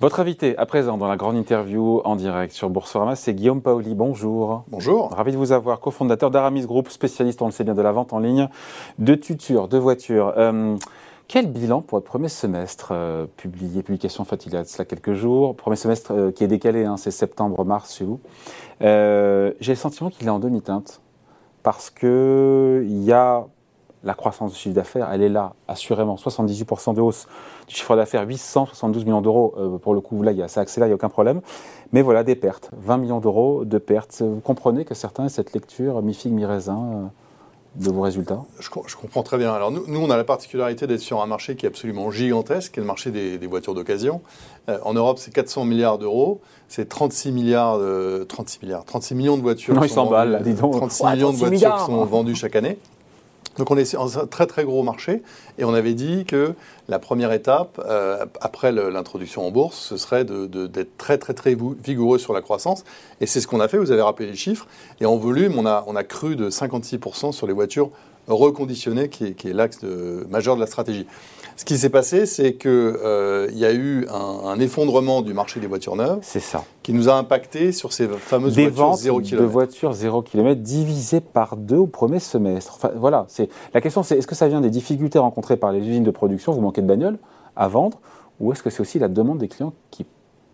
Votre invité à présent dans la grande interview en direct sur Boursorama, c'est Guillaume Paoli. Bonjour. Bonjour. Ravi de vous avoir, cofondateur d'Aramis Group, spécialiste, on le sait bien, de la vente en ligne de tutures, de voitures. Euh, quel bilan pour votre premier semestre euh, publié, publication en fait il y a cela quelques jours, premier semestre euh, qui est décalé, hein, c'est septembre-mars chez vous. J'ai le sentiment qu'il est en demi-teinte parce que il y a la croissance du chiffre d'affaires, elle est là, assurément, 78% de hausse du chiffre d'affaires, 872 millions d'euros, euh, pour le coup, là, ça accélère, il n'y a aucun problème. Mais voilà, des pertes, 20 millions d'euros de pertes. Vous comprenez que certains cette lecture mi-figue, mi-raisin euh, de vos résultats je, comprends très bien. Alors nous, nous on a la particularité d'être sur un marché qui est absolument gigantesque, qui est le marché des, voitures d'occasion. Euh, en Europe, c'est 400 milliards d'euros, c'est 36 milliards, 36 milliards, 36 millions de voitures. Non, ils s'emballent, dis donc. 36 millions de voitures qui sont vendues chaque année. Donc on est sur un très très gros marché et on avait dit que la première étape, euh, après l'introduction en bourse, ce serait d'être très très très vigoureux sur la croissance. Et c'est ce qu'on a fait, vous avez rappelé les chiffres. Et en volume, on a, on a cru de 56% sur les voitures reconditionnées, qui est, qui est l'axe majeur de la stratégie. Ce qui s'est passé, c'est qu'il euh, y a eu un, effondrement du marché des voitures neuves. C'est ça. Qui nous a impacté sur ces fameuses des voitures 0 km. de voitures 0 km divisées par deux au premier semestre. Enfin, voilà, c'est la question, c'est est-ce que ça vient des difficultés rencontrées par les usines de production, vous manquez de bagnoles à vendre, ou est-ce que c'est aussi la demande des clients qui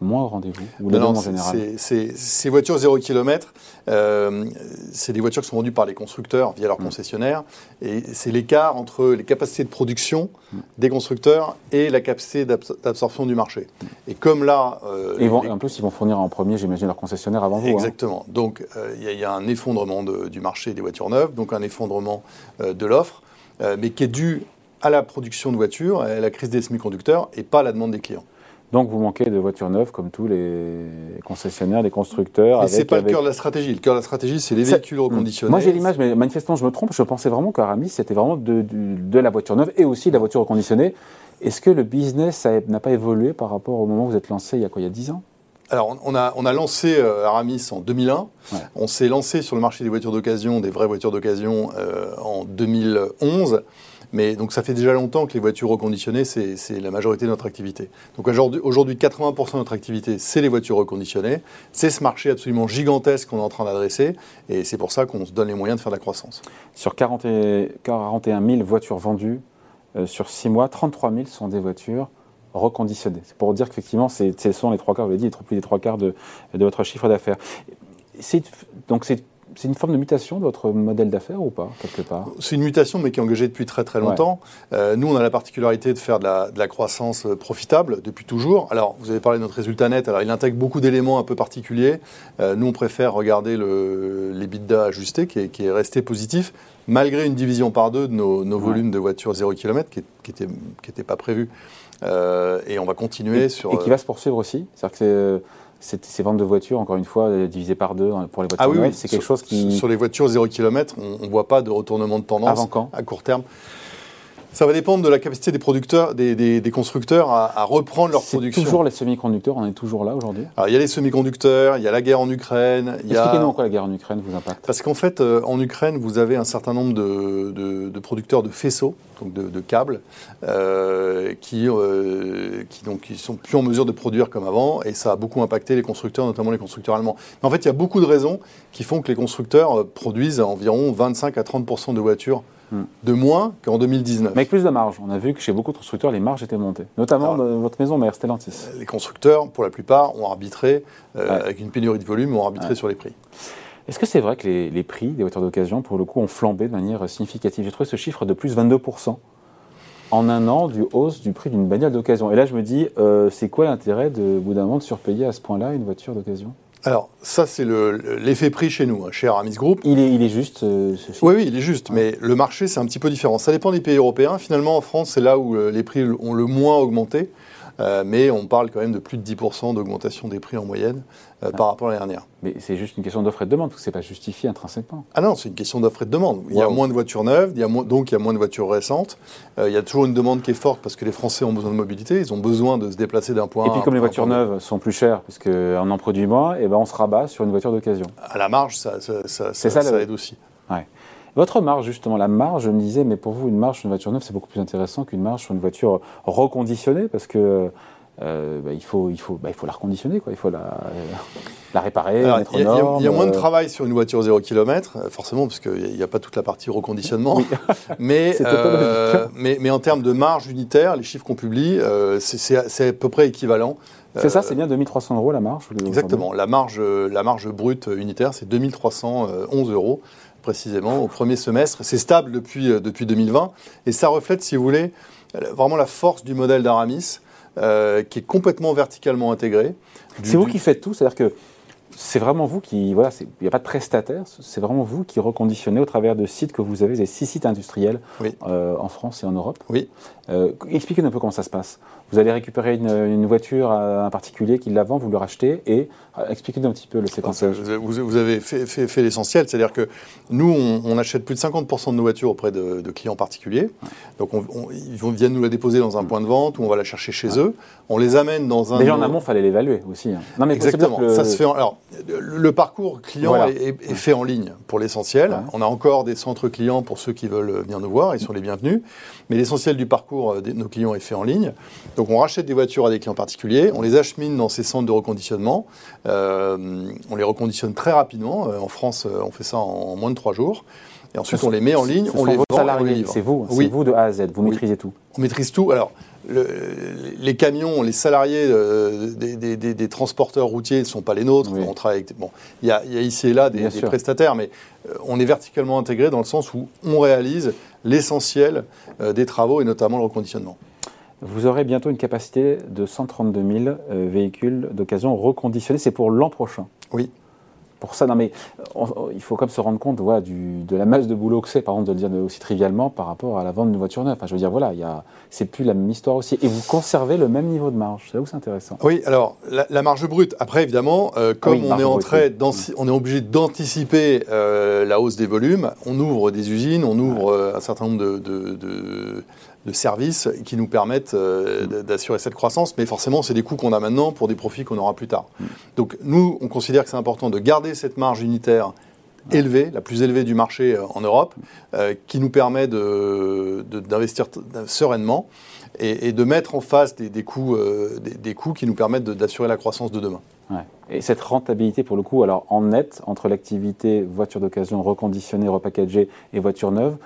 moins au rendez-vous ou non, en général Ces voitures 0 km, euh, c'est des voitures qui sont vendues par les constructeurs via leurs mm. concessionnaires. Et c'est l'écart entre les capacités de production mm. des constructeurs et la capacité d'absorption du marché. Mm. Et comme là. Euh, et, en plus, ils vont fournir en premier, j'imagine, leurs concessionnaires avant vous. Hein. Exactement. Donc, euh, il y, a un effondrement du marché des voitures neuves, donc un effondrement de l'offre, mais qui est dû à la production de voitures, à la crise des semi-conducteurs et pas à la demande des clients. Donc vous manquez de voitures neuves comme tous les concessionnaires, les constructeurs. Mais ce n'est pas le cœur de la stratégie. Le cœur de la stratégie, c'est les véhicules reconditionnés. Moi j'ai l'image, mais manifestement je me trompe, je pensais vraiment qu'Aramis c'était vraiment de, de, la voiture neuve et aussi de la voiture reconditionnée. Est-ce que le business n'a pas évolué par rapport au moment où vous êtes lancé il y a quoi, il y a 10 ans? Alors, on a, on a lancé euh, Aramis en 2001. On s'est lancé sur le marché des voitures d'occasion, des vraies voitures d'occasion, euh, en 2011. Mais donc ça fait déjà longtemps que les voitures reconditionnées, c'est la majorité de notre activité. Donc aujourd'hui, 80% de notre activité, c'est les voitures reconditionnées. C'est ce marché absolument gigantesque qu'on est en train d'adresser. Et c'est pour ça qu'on se donne les moyens de faire de la croissance. Sur 40 et, 41 000 voitures vendues euh, sur 6 mois, 33 000 sont des voitures reconditionnées. C'est pour dire qu'effectivement, ce sont les trois quarts, vous l'avez dit, plus des trois quarts de, de votre chiffre d'affaires. Donc c'est c'est une forme de mutation de votre modèle d'affaires ou pas, quelque part C'est une mutation, mais qui est engagée depuis très très longtemps. Euh, nous, on a la particularité de faire de la, croissance euh, profitable depuis toujours. Alors, vous avez parlé de notre résultat net. Alors, il intègre beaucoup d'éléments un peu particuliers. Euh, nous, on préfère regarder l'EBITDA ajusté, qui est, qui est, resté positif, malgré une division par deux de nos, volumes de voitures 0 km, qui n'était qui était pas prévu. et on va continuer sur... Et qui va se poursuivre aussi C'est-à-dire que ces ventes de voitures, encore une fois, euh, divisées par deux hein, pour les voitures ah oui, c'est quelque chose qui... Sur les voitures 0 km, on ne voit pas de retournement de tendance Avant quand? à court terme. Ça va dépendre de la capacité des producteurs, des, constructeurs à, reprendre leur production. C'est toujours les semi-conducteurs, on est toujours là aujourd'hui Alors il y a les semi-conducteurs, il y a la guerre en Ukraine. Expliquez-nous en quoi la guerre en Ukraine vous impacte. Parce qu'en fait, euh, en Ukraine, vous avez un certain nombre de, producteurs de faisceaux, donc de, câbles, euh, qui, euh, qui, donc, qui sont plus en mesure de produire comme avant, et ça a beaucoup impacté les constructeurs, notamment les constructeurs allemands. Mais en fait, il y a beaucoup de raisons qui font que les constructeurs produisent environ 25 à 30% de voitures de moins qu'en 2019. Mais avec plus de marge. On a vu que chez beaucoup de constructeurs, les marges étaient montées. Notamment dans votre maison mère, Stellantis. Les constructeurs, pour la plupart, ont arbitré, euh, avec une pénurie de volume, ont arbitré sur les prix. Est-ce que c'est vrai que les, prix des voitures d'occasion, pour le coup, ont flambé de manière significative? J'ai trouvé ce chiffre de plus 22% en un an du hausse du prix d'une bagnole d'occasion. Et là, je me dis, euh, c'est quoi l'intérêt de, au bout d'un moment, de surpayer à ce point-là une voiture d'occasion? Alors, ça, c'est l'effet prix chez nous, hein, chez Aramis Group. Il est, il est juste, euh, Oui, oui, il est juste. Mais le marché, c'est un petit peu différent. Ça dépend des pays européens. Finalement, en France, c'est là où euh, les prix ont le moins augmenté. Euh, mais on parle quand même de plus de 10% d'augmentation des prix en moyenne euh, par rapport à l'année dernière. Mais c'est juste une question d'offre et de demande, parce que ce n'est pas justifié intrinsèquement. Ah non, c'est une question d'offre et de demande. Il y a moins de voitures neuves, il y a donc il y a moins de voitures récentes. Euh, il y a toujours une demande qui est forte parce que les Français ont besoin de mobilité, ils ont besoin de se déplacer d'un point à un. Et puis comme les voitures neuves sont plus chères, parce qu'on en produit moins, et eh ben on se rabat sur une voiture d'occasion. À la marge, ça, ça, ça, ça aide aussi. Ouais. Votre marge, justement, la marge, je me disais, mais pour vous, une marge sur une voiture neuve, c'est beaucoup plus intéressant qu'une marge sur une voiture reconditionnée, parce que euh, bah, il, faut, il, faut, bah, il faut la reconditionner, quoi. il faut la, la réparer, Il y, a- y y moins de euh, travail sur une voiture 0 km, euh, forcément, parce qu'il n'y a pas toute la partie reconditionnement. mais, euh, mais, mais en termes de marge unitaire, les chiffres qu'on publie, c'est- à peu près équivalent. C'est ça, c'est bien 2300 euros la marge Exactement. La marge, la marge brute unitaire, c'est 2311 euros précisément au premier semestre. C'est stable depuis, euh, depuis 2020 et ça reflète, si vous voulez, euh, vraiment la force du modèle d'Aramis euh, qui est complètement verticalement intégré. C'est vous qui faites tout, c'est-à-dire que c'est vraiment vous qui, voilà, il n'y a pas de prestataire, c'est vraiment vous qui reconditionnez au travers de sites que vous avez, avez six sites industriels Oui. euh, en France et en Europe. Oui. Euh, Expliquez-nous un peu comment ça se passe. Vous allez récupérer une, une voiture à un particulier qui la vend, vous le rachetez et euh, expliquez-nous un petit peu le séquençage. Vous, vous avez fait, fait- fait l'essentiel, c'est-à-dire que nous, on, on achète plus de 50% de nos voitures auprès de, de clients particuliers. Donc, on- on- ils viennent nous la déposer dans un point de vente ou on va la chercher chez eux. On les amène dans un. Déjà en amont, il fallait l'évaluer aussi. hein. Non, mais Exactement. bien que le- Ça se fait. en- alors, le, parcours client Voilà. est, est fait en ligne pour l'essentiel. Ouais. On a encore des centres clients pour ceux qui veulent venir nous voir. Ils sont les bienvenus. Mais l'essentiel du parcours euh, de nos clients est fait en ligne. Donc, on rachète des voitures à des clients particuliers. On les achemine dans ces centres de reconditionnement. Euh, on les reconditionne très rapidement. Euh, En France, on fait ça en moins de trois jours. Et ensuite, on les met en ligne, on les vend et on les salariés, livre. c'est vous, c'est Oui. vous de A à Z, vous Oui. maîtrisez tout. On maîtrise tout. Alors, le- les camions, les salariés euh, des, des- des- des transporteurs routiers ne sont pas les nôtres. Oui. On travaille avec. Bon, il y a, il y a ici et là des, prestataires, mais euh, on est verticalement intégré dans le sens où on réalise l'essentiel euh, des travaux et notamment le reconditionnement. Vous aurez bientôt une capacité de 132 000 euh, véhicules d'occasion reconditionnés. C'est pour l'an prochain. Oui. Pour ça, non mais on- on- il faut quand même se rendre compte voilà, du, de la masse de boulot que c'est, par exemple, de le dire aussi trivialement par rapport à la vente d'une voiture neuve. Enfin, je veux dire, voilà, c'est plus la même histoire aussi. Et vous conservez le même niveau de marge. C'est là où c'est intéressant. Oui, alors la, la marge brute. Après, évidemment, euh, comme oui, on est en brute, train oui. d'anci- on est obligé d'anticiper euh, la hausse des volumes, on ouvre des usines, on ouvre euh, un certain nombre de, de- de- de services qui nous permettent euh, Mm. d'assurer cette croissance. Mais forcément, c'est des coûts qu'on a maintenant pour des profits qu'on aura plus tard. Mm. Donc nous, on considère que c'est important de garder cette marge unitaire élevée, la plus élevée du marché euh, en Europe, euh, qui nous permet de- de- d'investir t- sereinement et, de mettre en face des, des coûts, euh, des, coûts qui nous permettent d'assurer la croissance de demain. Et cette rentabilité, pour le coup, alors en net, entre l'activité voiture d'occasion reconditionnée, repackagée et voiture neuve,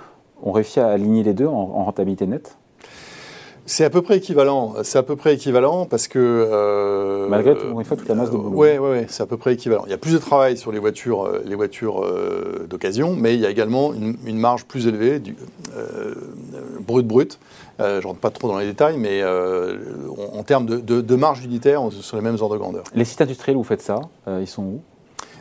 on réussit à aligner les deux en rentabilité nette? C'est à peu près équivalent. C'est à peu près équivalent parce que euh, Malgré tout, une fois, toute la masse de boulot. Oui, ouais, ouais, c'est à peu près équivalent. Il y a plus de travail sur les voitures, euh, les voitures euh, d'occasion, mais il y a également une, une marge plus élevée du euh, brut brut. Euh, je rentre pas trop dans les détails, mais euh, en, en termes de, de- de marge unitaire, on est sur les mêmes ordres de grandeur. Les sites industriels où vous faites ça, euh, ils sont où?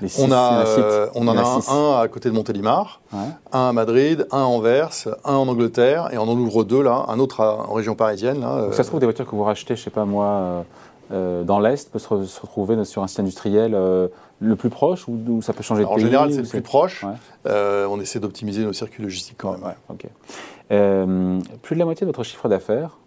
Six- On, a, en euh, on en a en un, à côté de Montélimar, Ouais. un à Madrid, un à Anvers, un en Angleterre, et on en ouvre deux là, un autre à- en région parisienne. Là, Donc, euh, ça se trouve, des voitures que vous rachetez, je sais pas moi, euh, dans l'Est, peuvent se, re- se retrouver sur un site industriel euh, le plus proche ou, ou ça peut changer alors, de en pays général, ou c'est le plus proche. Ouais. On essaie d'optimiser nos circuits logistiques quand même. ouais. Plus de la moitié de votre chiffre d'affaires,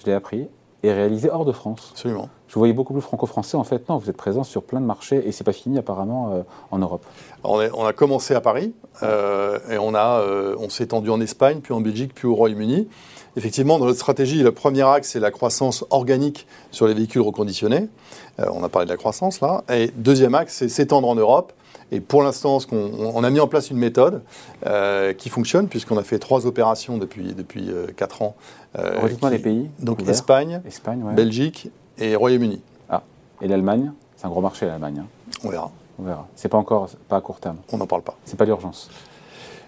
je l'ai appris, est réalisé hors de France. Absolument. Je vous voyais beaucoup plus franco-français. En fait, non, vous êtes présent sur plein de marchés et c'est pas fini apparemment euh, en Europe. Alors, on, est- on a commencé à Paris euh, et on, a, euh, on s'est étendu en Espagne, puis en Belgique, puis au Royaume-Uni. Effectivement, dans notre stratégie, le premier axe, c'est la croissance organique sur les véhicules reconditionnés. On a parlé de la croissance là. Et deuxième axe, c'est s'étendre en Europe. Et pour l'instant, ce on, on a mis en place une méthode euh, qui fonctionne, puisqu'on a fait trois opérations depuis, depuis euh, quatre ans. euh, les pays. Donc. Espagne, Espagne, ouais. Belgique et Royaume-Uni. Et l'Allemagne, c'est un gros marché l'Allemagne. hein. On verra. On verra. C'est pas encore, pas à court terme. On n'en parle pas. C'est pas d'urgence.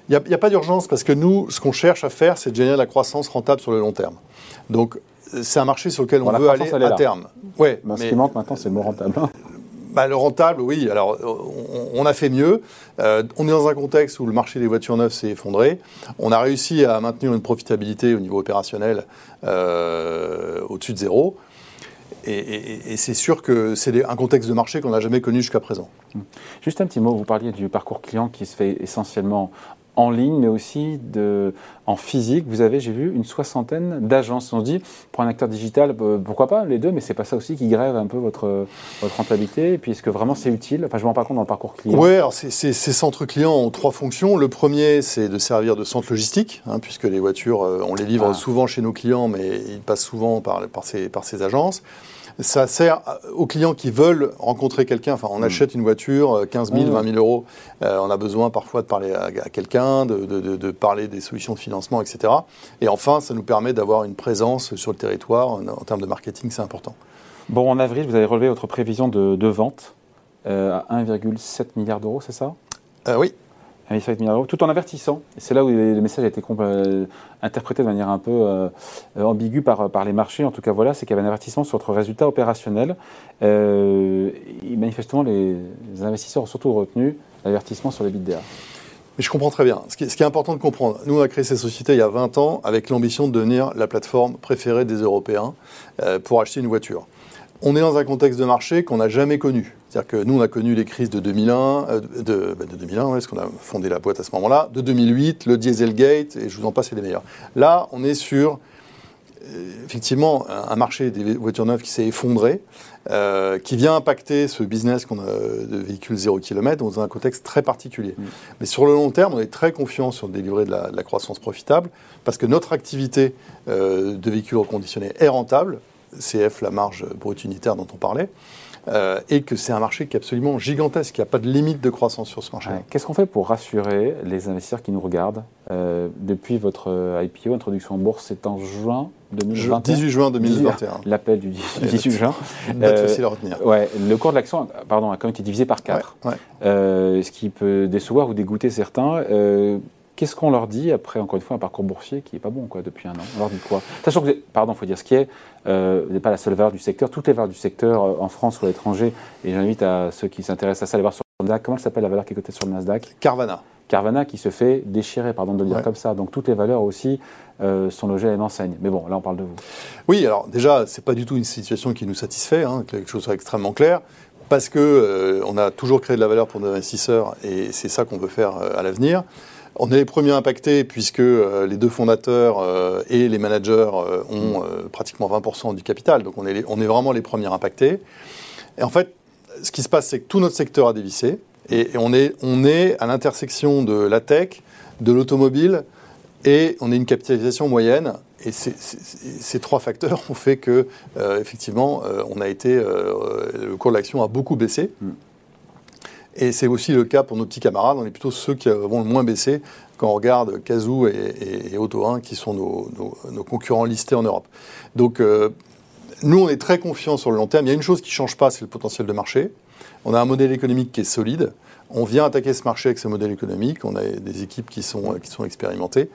Il n'y a, pas d'urgence parce que nous, ce qu'on cherche à faire, c'est de générer de la croissance rentable sur le long terme. Donc, euh, c'est un marché sur lequel on veut aller à là. terme. Ouais, Ben, ce mais qui manque maintenant, c'est le mot rentable. Bah, le rentable, oui. Alors, on, a fait mieux. Euh, on est dans un contexte où le marché des voitures neuves s'est effondré. On a réussi à maintenir une profitabilité au niveau opérationnel euh, au-dessus de zéro. Et, et- c'est sûr que c'est un contexte de marché qu'on n'a jamais connu jusqu'à présent. Juste un petit mot, vous parliez du parcours client qui se fait essentiellement en ligne, mais aussi de, en physique. Vous avez, j'ai vu, une soixantaine d'agences. On se dit, pour un acteur digital, euh, pourquoi pas les deux, mais c'est pas ça aussi qui grève un peu votre, votre rentabilité. Et puis, est-ce que vraiment c'est utile? Enfin, je ne me rends pas compte dans le parcours client. Oui, alors ces centres clients ont trois fonctions. Le premier, c'est de servir de centre logistique, hein, puisque les voitures, euh, on les livre Ah. souvent chez nos clients, mais ils passent souvent par, par, ces, par ces agences. Ça sert aux clients qui veulent rencontrer quelqu'un. Enfin, on mm. achète une voiture, 15 000, 20 000 euros. Euh, on a besoin parfois de parler à, quelqu'un, de, parler des solutions de financement, etc. Et enfin, ça nous permet d'avoir une présence sur le territoire. En, termes de marketing, c'est important. Bon, en avril, vous avez relevé votre prévision de, vente euh, à 1,7 milliard d'euros, c'est ça? Euh, Oui tout en avertissant. C'est là où le message a été euh, interprété de manière un peu euh, ambiguë par, les marchés. En tout cas, voilà, c'est qu'il y avait un avertissement sur votre résultat opérationnel. Euh, manifestement, les, investisseurs ont surtout retenu l'avertissement sur les BDA. Mais je comprends très bien. Ce qui, est, important de comprendre, nous, on a créé cette société il y a 20 ans avec l'ambition de devenir la plateforme préférée des Européens pour acheter une voiture. On est dans un contexte de marché qu'on n'a jamais connu. C'est-à-dire que nous, on a connu les crises de 2001, euh, de, 2001, bah, parce qu'on a fondé la boîte à ce moment-là, de 2008, le Dieselgate, et je vous en passe, c'est les meilleurs. Là, on est sur, euh, effectivement, un marché des voitures neuves qui s'est effondré, euh, qui vient impacter ce business qu'on a de véhicules 0 km dans un contexte très particulier. Mm. Mais sur le long terme, on est très confiant sur délivrer de la, de la croissance profitable, parce que notre activité de véhicules reconditionnés est rentable, CF, la marge brute unitaire dont on parlait. Euh, et que c'est un marché qui est absolument gigantesque. Il n'y a pas de limite de croissance sur ce marché. Qu'est-ce qu'on fait pour rassurer les investisseurs qui nous regardent euh, Depuis votre euh, IPO, introduction en bourse, c'est en juin 2021 18 juin 2021. L'appel du 18 juin. Date facile à retenir. Ouais, le cours de l'action pardon, a quand même été divisé par 4. ce qui peut décevoir ou dégoûter certains. Qu'est-ce qu'on leur dit après, encore une fois, un parcours boursier qui n'est pas bon quoi, depuis un an? On leur dit quoi? Sachant que, pardon, il faut dire ce qui est, euh, vous n'êtes pas la seule valeur du secteur. Toutes les valeurs du secteur euh, en France ou à l'étranger, et j'invite à ceux qui s'intéressent à ça à aller voir sur le Nasdaq. Comment s'appelle la valeur qui est cotée sur le Nasdaq? Carvana. Carvana qui se fait déchirer, pardon de le dire comme ça. Donc toutes les valeurs aussi euh, sont logées à une enseigne. Mais bon, là on parle de vous. Oui, alors déjà, ce n'est pas du tout une situation qui nous satisfait, hein, quelque chose d'extrêmement clair parce que on a toujours créé de la valeur pour nos investisseurs et c'est ça qu'on veut faire à l'avenir. On est les premiers impactés puisque euh, les deux fondateurs euh, et les managers euh, ont pratiquement 20% du capital. Donc on est, vraiment les premiers impactés. Et en fait, ce qui se passe, c'est que tout notre secteur a dévissé. Et, on, est, on est à l'intersection de la tech, de l'automobile, et on est une capitalisation moyenne. Et ces trois facteurs ont fait que, effectivement, on a été, le cours de l'action a beaucoup baissé. Mm. Et c'est aussi le cas pour nos petits camarades. On est plutôt ceux qui vont le moins baisser quand on regarde Kazoo et, Auto 1, qui sont nos, concurrents listés en Europe. Donc, euh, nous, on est très confiants sur le long terme. Il y a une chose qui ne change pas, c'est le potentiel de marché. On a un modèle économique qui est solide. On vient attaquer ce marché avec ce modèle économique. On a des équipes qui sont, qui sont expérimentées.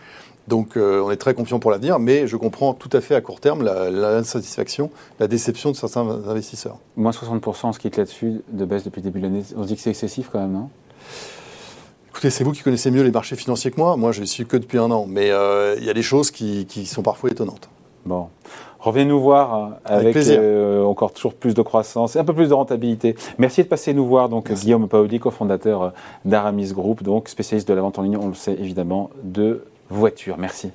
Donc euh, on est très confiant pour l'avenir, mais je comprends tout à fait à court terme l'insatisfaction, la, déception de certains investisseurs. Moins 60%, on se quitte là-dessus, de baisse depuis le début de l'année. On se dit que c'est excessif quand même, non? Écoutez, c'est vous qui connaissez mieux les marchés financiers que moi. Moi, je ne suis que depuis un an. Mais euh, il y a des choses qui, sont parfois étonnantes. Bon. Revenez nous voir hein, avec, euh, encore toujours plus de croissance et un peu plus de rentabilité. Merci de passer nous voir. Donc, Guillaume Paoli, cofondateur d'Aramis Group, donc spécialiste de la vente en ligne, on le sait évidemment, de voiture. Merci.